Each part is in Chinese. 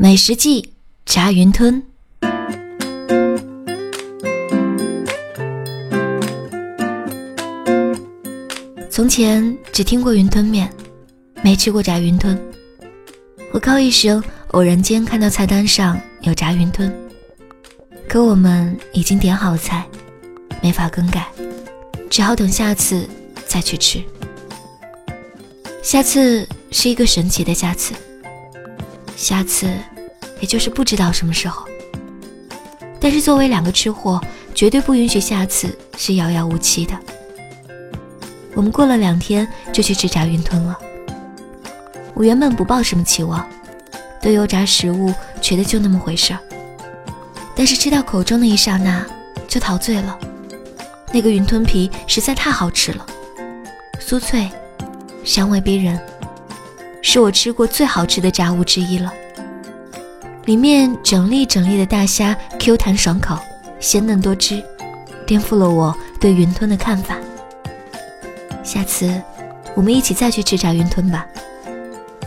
美食记炸云吞。从前只听过云吞面，没吃过炸云吞。我高一时偶然间看到菜单上有炸云吞，可我们已经点好菜，没法更改，只好等下次再去吃。下次是一个神奇的下次。下次，也就是不知道什么时候。但是作为两个吃货，绝对不允许下次是遥遥无期的。我们过了两天就去吃炸云吞了。我原本不抱什么期望，对油炸食物觉得就那么回事儿。但是吃到口中的一刹那，就陶醉了。那个云吞皮实在太好吃了，酥脆，香味逼人。是我吃过最好吃的炸物之一了。里面整粒整粒的大虾，Q 弹爽口，鲜嫩多汁，颠覆了我对云吞的看法。下次我们一起再去吃炸云吞吧，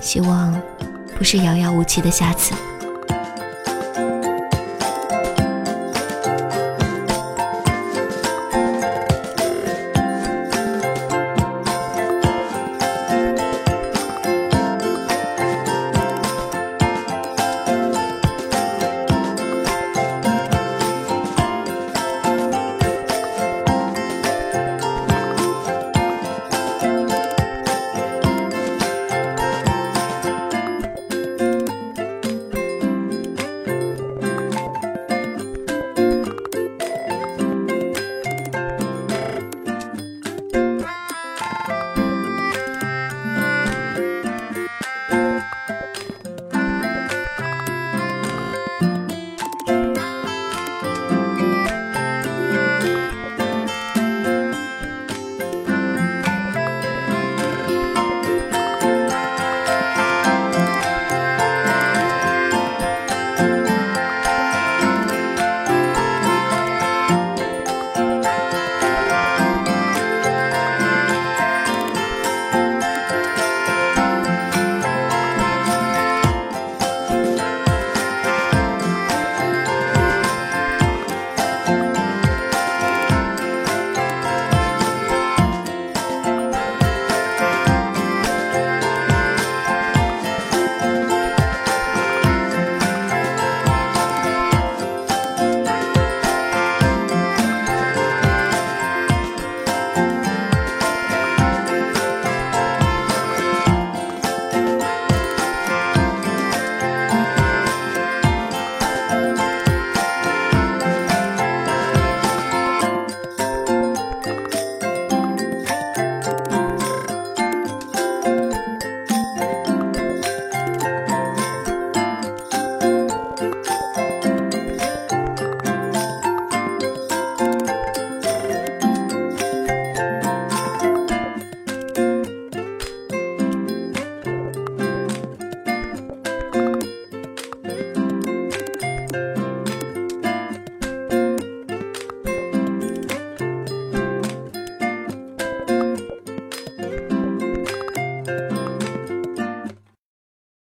希望不是遥遥无期的下次。